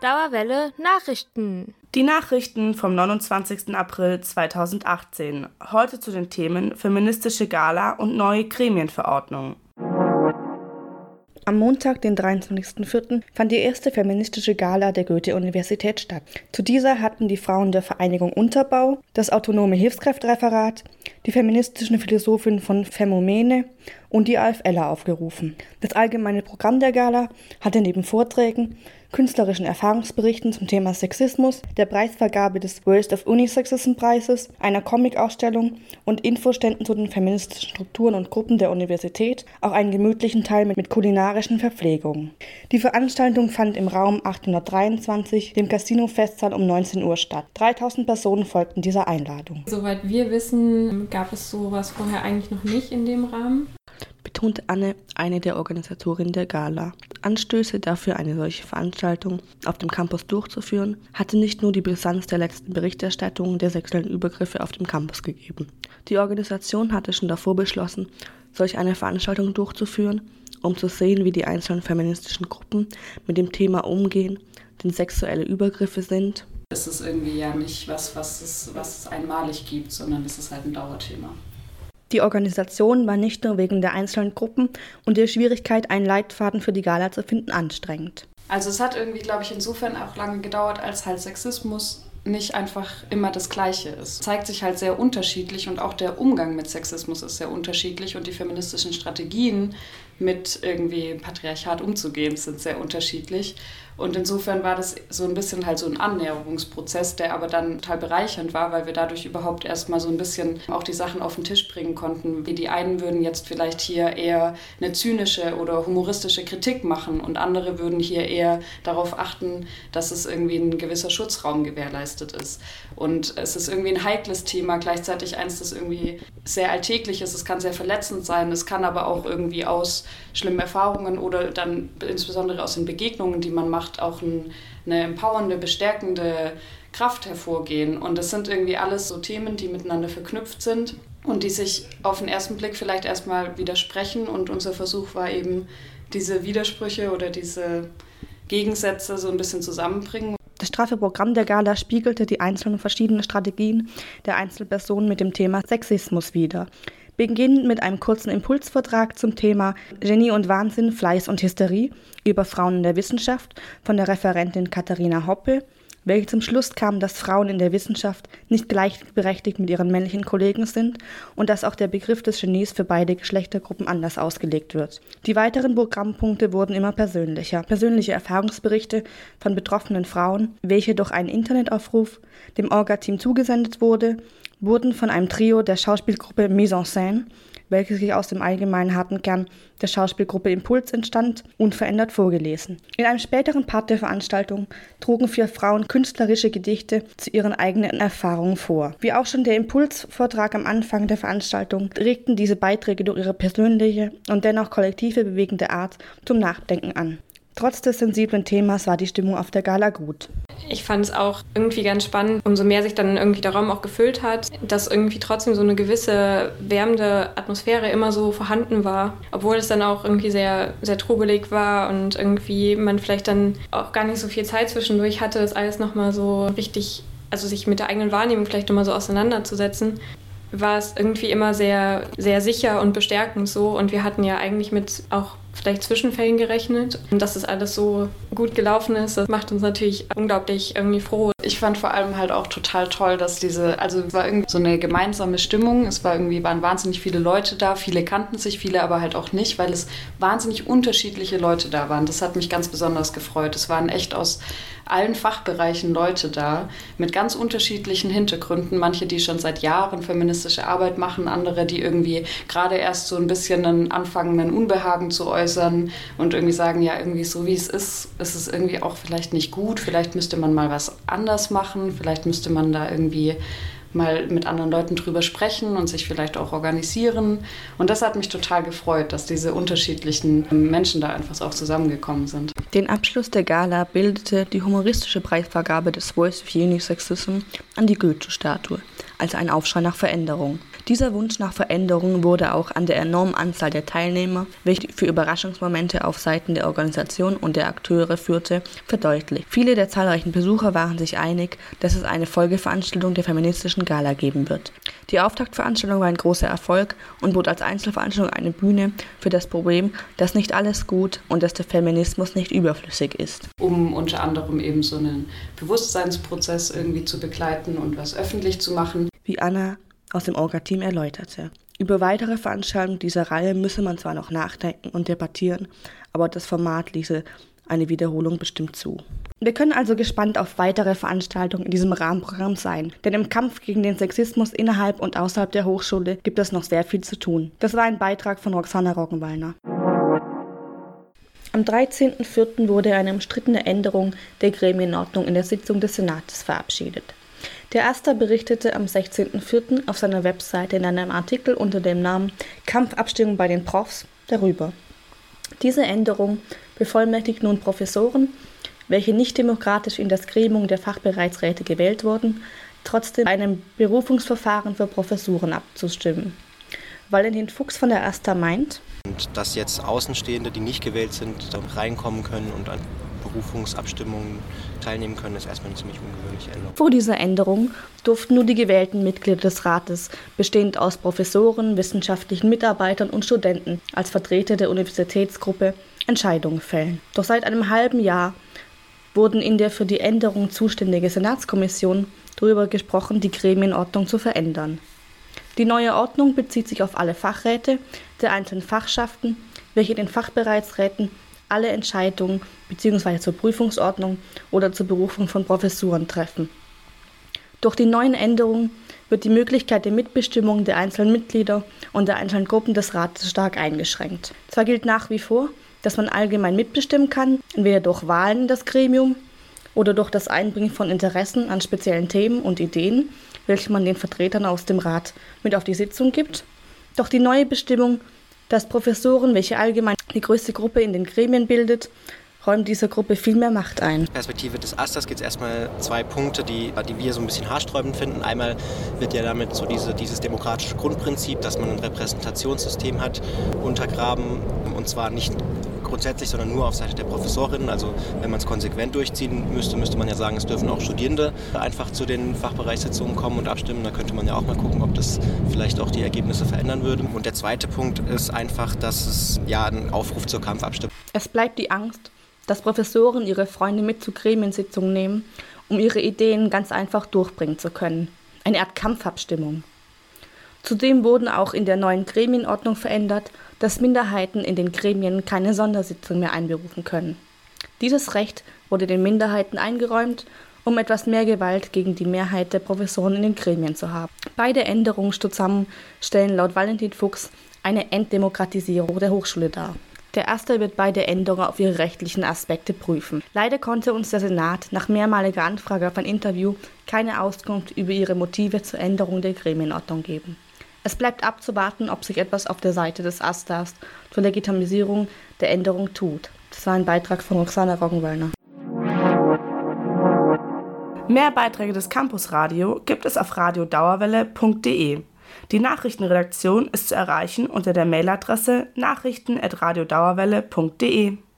Dauerwelle Nachrichten. Die Nachrichten vom 29. April 2018. Heute zu den Themen feministische Gala und neue Gremienverordnung. Am Montag, den 23.04., fand die erste feministische Gala der Goethe-Universität statt. Zu dieser hatten die Frauen der Vereinigung Unterbau, das Autonome Hilfskräftereferat, die feministischen Philosophin von Femomene und die AFLer aufgerufen. Das allgemeine Programm der Gala hatte neben Vorträgen künstlerischen Erfahrungsberichten zum Thema Sexismus, der Preisvergabe des Worst of Unisexism Preises, einer Comic-Ausstellung und Infoständen zu den feministischen Strukturen und Gruppen der Universität auch einen gemütlichen Teil mit, mit kulinarischen Verpflegungen. Die Veranstaltung fand im Raum 823, dem Casino Festsaal um 19 Uhr statt. 3000 Personen folgten dieser Einladung. Soweit wir wissen, gab es sowas vorher eigentlich noch nicht in dem Rahmen betonte Anne, eine der Organisatorinnen der Gala. Anstöße dafür, eine solche Veranstaltung auf dem Campus durchzuführen, hatte nicht nur die Brisanz der letzten Berichterstattung der sexuellen Übergriffe auf dem Campus gegeben. Die Organisation hatte schon davor beschlossen, solch eine Veranstaltung durchzuführen, um zu sehen, wie die einzelnen feministischen Gruppen mit dem Thema umgehen, denn sexuelle Übergriffe sind. Es ist irgendwie ja nicht was, was es, was es einmalig gibt, sondern es ist halt ein Dauerthema. Die Organisation war nicht nur wegen der einzelnen Gruppen und der Schwierigkeit, einen Leitfaden für die Gala zu finden, anstrengend. Also es hat irgendwie, glaube ich, insofern auch lange gedauert, als halt Sexismus nicht einfach immer das Gleiche ist. Zeigt sich halt sehr unterschiedlich und auch der Umgang mit Sexismus ist sehr unterschiedlich und die feministischen Strategien mit irgendwie Patriarchat umzugehen sind sehr unterschiedlich. Und insofern war das so ein bisschen halt so ein Annäherungsprozess, der aber dann total bereichernd war, weil wir dadurch überhaupt erstmal so ein bisschen auch die Sachen auf den Tisch bringen konnten. Wie die einen würden jetzt vielleicht hier eher eine zynische oder humoristische Kritik machen und andere würden hier eher darauf achten, dass es irgendwie ein gewisser Schutzraum gewährleistet ist. Und es ist irgendwie ein heikles Thema, gleichzeitig eins, das irgendwie sehr alltäglich ist. Es kann sehr verletzend sein, es kann aber auch irgendwie aus schlimmen Erfahrungen oder dann insbesondere aus den Begegnungen, die man macht, macht, auch ein, eine empowernde, bestärkende Kraft hervorgehen. Und das sind irgendwie alles so Themen, die miteinander verknüpft sind und die sich auf den ersten Blick vielleicht erstmal widersprechen. Und unser Versuch war eben, diese Widersprüche oder diese Gegensätze so ein bisschen zusammenbringen. Das straffe Programm der Gala spiegelte die einzelnen verschiedenen Strategien der Einzelpersonen mit dem Thema Sexismus wider beginnend mit einem kurzen Impulsvortrag zum Thema Genie und Wahnsinn, Fleiß und Hysterie über Frauen in der Wissenschaft von der Referentin Katharina Hoppe, welche zum Schluss kam, dass Frauen in der Wissenschaft nicht gleichberechtigt mit ihren männlichen Kollegen sind und dass auch der Begriff des Genies für beide Geschlechtergruppen anders ausgelegt wird. Die weiteren Programmpunkte wurden immer persönlicher. Persönliche Erfahrungsberichte von betroffenen Frauen, welche durch einen Internetaufruf dem Orga-Team zugesendet wurde, wurden von einem Trio der Schauspielgruppe Mise en Scène, welches sich aus dem allgemeinen harten Kern der Schauspielgruppe Impuls entstand, unverändert vorgelesen. In einem späteren Part der Veranstaltung trugen vier Frauen künstlerische Gedichte zu ihren eigenen Erfahrungen vor. Wie auch schon der Impulsvortrag am Anfang der Veranstaltung regten diese Beiträge durch ihre persönliche und dennoch kollektive bewegende Art zum Nachdenken an. Trotz des sensiblen Themas war die Stimmung auf der Gala gut. Ich fand es auch irgendwie ganz spannend, umso mehr sich dann irgendwie der Raum auch gefüllt hat, dass irgendwie trotzdem so eine gewisse wärmende Atmosphäre immer so vorhanden war, obwohl es dann auch irgendwie sehr, sehr trubelig war und irgendwie man vielleicht dann auch gar nicht so viel Zeit zwischendurch hatte, das alles nochmal so richtig, also sich mit der eigenen Wahrnehmung vielleicht nochmal so auseinanderzusetzen war es irgendwie immer sehr, sehr sicher und bestärkend so. Und wir hatten ja eigentlich mit auch vielleicht Zwischenfällen gerechnet. Und dass das alles so gut gelaufen ist, das macht uns natürlich unglaublich irgendwie froh. Ich fand vor allem halt auch total toll, dass diese, also es war irgendwie so eine gemeinsame Stimmung. Es war irgendwie, waren wahnsinnig viele Leute da. Viele kannten sich, viele aber halt auch nicht, weil es wahnsinnig unterschiedliche Leute da waren. Das hat mich ganz besonders gefreut. Es waren echt aus allen Fachbereichen Leute da mit ganz unterschiedlichen Hintergründen. Manche, die schon seit Jahren feministische Arbeit machen, andere, die irgendwie gerade erst so ein bisschen einen anfangenden Unbehagen zu äußern und irgendwie sagen, ja, irgendwie so wie es ist, ist es irgendwie auch vielleicht nicht gut. Vielleicht müsste man mal was anders machen. Vielleicht müsste man da irgendwie mal mit anderen Leuten drüber sprechen und sich vielleicht auch organisieren. Und das hat mich total gefreut, dass diese unterschiedlichen Menschen da einfach auch zusammengekommen sind. Den Abschluss der Gala bildete die humoristische Preisvergabe des Voice of Unisexism an die Goethe-Statue als ein Aufschrei nach Veränderung. Dieser Wunsch nach Veränderung wurde auch an der enormen Anzahl der Teilnehmer, welche für Überraschungsmomente auf Seiten der Organisation und der Akteure führte, verdeutlicht. Viele der zahlreichen Besucher waren sich einig, dass es eine Folgeveranstaltung der feministischen Gala geben wird. Die Auftaktveranstaltung war ein großer Erfolg und bot als Einzelveranstaltung eine Bühne für das Problem, dass nicht alles gut und dass der Feminismus nicht überflüssig ist. Um unter anderem eben so einen Bewusstseinsprozess irgendwie zu begleiten und was öffentlich zu machen. Wie Anna aus dem Orga-Team erläuterte. Über weitere Veranstaltungen dieser Reihe müsse man zwar noch nachdenken und debattieren, aber das Format ließe eine Wiederholung bestimmt zu. Wir können also gespannt auf weitere Veranstaltungen in diesem Rahmenprogramm sein, denn im Kampf gegen den Sexismus innerhalb und außerhalb der Hochschule gibt es noch sehr viel zu tun. Das war ein Beitrag von Roxana Roggenwallner. Am 13.04. wurde eine umstrittene Änderung der Gremienordnung in der Sitzung des Senates verabschiedet. Der Aster berichtete am 16.04. auf seiner Webseite in einem Artikel unter dem Namen Kampfabstimmung bei den Profs darüber. Diese Änderung bevollmächtigt nun Professoren, welche nicht demokratisch in das Gremium der Fachbereichsräte gewählt wurden, trotzdem einem Berufungsverfahren für Professuren abzustimmen. Valentin Fuchs von der AStA meint, und dass jetzt Außenstehende, die nicht gewählt sind, reinkommen können und Berufungsabstimmungen teilnehmen können, ist erstmal eine ziemlich ungewöhnliche Änderung. Vor dieser Änderung durften nur die gewählten Mitglieder des Rates, bestehend aus Professoren, wissenschaftlichen Mitarbeitern und Studenten, als Vertreter der Universitätsgruppe Entscheidungen fällen. Doch seit einem halben Jahr wurden in der für die Änderung zuständige Senatskommission darüber gesprochen, die Gremienordnung zu verändern. Die neue Ordnung bezieht sich auf alle Fachräte der einzelnen Fachschaften, welche den Fachbereichsräten alle Entscheidungen bzw. zur Prüfungsordnung oder zur Berufung von Professuren treffen. Durch die neuen Änderungen wird die Möglichkeit der Mitbestimmung der einzelnen Mitglieder und der einzelnen Gruppen des Rates stark eingeschränkt. Zwar gilt nach wie vor, dass man allgemein mitbestimmen kann, entweder durch Wahlen in das Gremium oder durch das Einbringen von Interessen an speziellen Themen und Ideen, welche man den Vertretern aus dem Rat mit auf die Sitzung gibt. Doch die neue Bestimmung, dass Professoren, welche allgemein die größte Gruppe in den Gremien bildet, räumt dieser Gruppe viel mehr Macht ein. Perspektive des Asters gibt es erstmal zwei Punkte, die, die wir so ein bisschen haarsträubend finden. Einmal wird ja damit so diese, dieses demokratische Grundprinzip, dass man ein Repräsentationssystem hat, untergraben. Und zwar nicht grundsätzlich, sondern nur auf Seite der Professorinnen. Also wenn man es konsequent durchziehen müsste, müsste man ja sagen, es dürfen auch Studierende einfach zu den Fachbereichssitzungen kommen und abstimmen. Da könnte man ja auch mal gucken, ob das vielleicht auch die Ergebnisse verändern würde. Und der zweite Punkt ist einfach, dass es ja ein Aufruf zur Kampfabstimmung. Es bleibt die Angst, dass Professoren ihre Freunde mit zu Gremiensitzungen nehmen, um ihre Ideen ganz einfach durchbringen zu können. Eine Art Kampfabstimmung. Zudem wurden auch in der neuen Gremienordnung verändert, dass Minderheiten in den Gremien keine Sondersitzung mehr einberufen können. Dieses Recht wurde den Minderheiten eingeräumt, um etwas mehr Gewalt gegen die Mehrheit der Professoren in den Gremien zu haben. Beide Änderungen zusammen stellen laut Valentin Fuchs eine Entdemokratisierung der Hochschule dar. Der erste wird beide Änderungen auf ihre rechtlichen Aspekte prüfen. Leider konnte uns der Senat nach mehrmaliger Anfrage auf ein Interview keine Auskunft über ihre Motive zur Änderung der Gremienordnung geben. Es bleibt abzuwarten, ob sich etwas auf der Seite des Astas zur Legitimisierung der Änderung tut. Das war ein Beitrag von Roxana Roggenwallner. Mehr Beiträge des Campus Radio gibt es auf radiodauerwelle.de. Die Nachrichtenredaktion ist zu erreichen unter der Mailadresse nachrichten@radiodauerwelle.de.